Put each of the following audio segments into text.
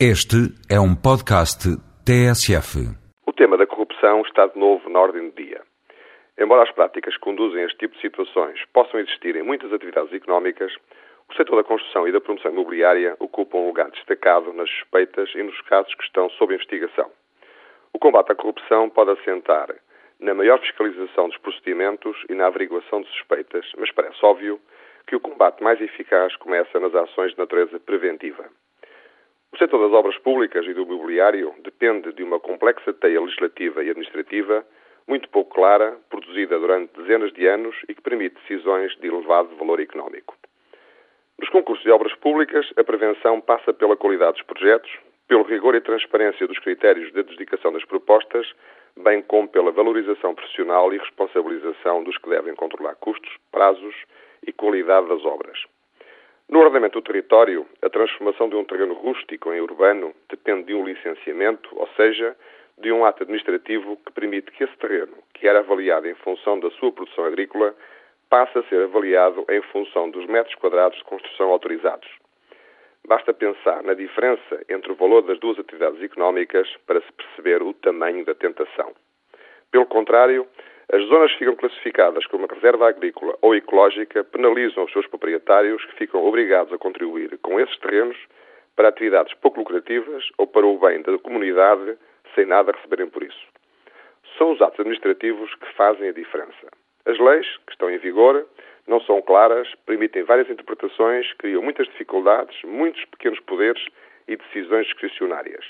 Este é um podcast TSF. O tema da corrupção está de novo na ordem do dia. Embora as práticas que conduzem a este tipo de situações possam existir em muitas atividades económicas, o setor da construção e da promoção imobiliária ocupa um lugar destacado nas suspeitas e nos casos que estão sob investigação. O combate à corrupção pode assentar na maior fiscalização dos procedimentos e na averiguação de suspeitas, mas parece óbvio que o combate mais eficaz começa nas ações de natureza preventiva. Setor das obras públicas e do imobiliário depende de uma complexa teia legislativa e administrativa muito pouco clara, produzida durante dezenas de anos e que permite decisões de elevado valor económico. Nos concursos de obras públicas, a prevenção passa pela qualidade dos projetos, pelo rigor e transparência dos critérios de adjudicação das propostas, bem como pela valorização profissional e responsabilização dos que devem controlar custos, prazos e qualidade das obras. No ordenamento do território, a transformação de um terreno rústico em urbano depende de um licenciamento, ou seja, de um ato administrativo que permite que esse terreno, que era avaliado em função da sua produção agrícola, passe a ser avaliado em função dos metros quadrados de construção autorizados. Basta pensar na diferença entre o valor das duas atividades económicas para se perceber o tamanho da tentação. Pelo contrário, as zonas que ficam classificadas como reserva agrícola ou ecológica penalizam os seus proprietários que ficam obrigados a contribuir com esses terrenos para atividades pouco lucrativas ou para o bem da comunidade sem nada receberem por isso. São os atos administrativos que fazem a diferença. As leis, que estão em vigor, não são claras, permitem várias interpretações, criam muitas dificuldades, muitos pequenos poderes e decisões discricionárias.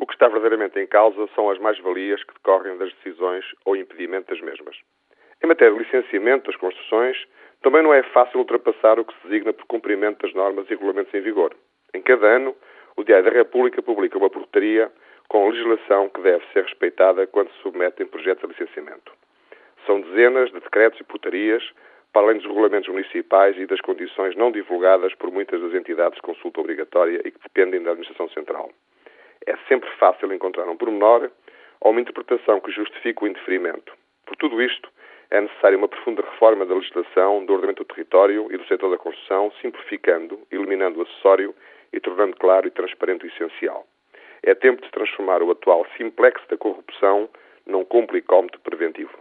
O que está verdadeiramente em causa são as mais-valias que decorrem das decisões ou impedimento das mesmas. Em matéria de licenciamento das construções, também não é fácil ultrapassar o que se designa por cumprimento das normas e regulamentos em vigor. Em cada ano, o Diário da República publica uma portaria com legislação que deve ser respeitada quando se submetem projetos a licenciamento. São dezenas de decretos e portarias, para além dos regulamentos municipais e das condições não divulgadas por muitas das entidades de consulta obrigatória e que dependem da Administração Central é sempre fácil encontrar um pormenor ou uma interpretação que justifique o indeferimento. Por tudo isto, é necessária uma profunda reforma da legislação, do ordenamento do território e do setor da construção, simplificando, eliminando o acessório e tornando claro e transparente o essencial. É tempo de transformar o atual simplex da corrupção num complicómetro preventivo.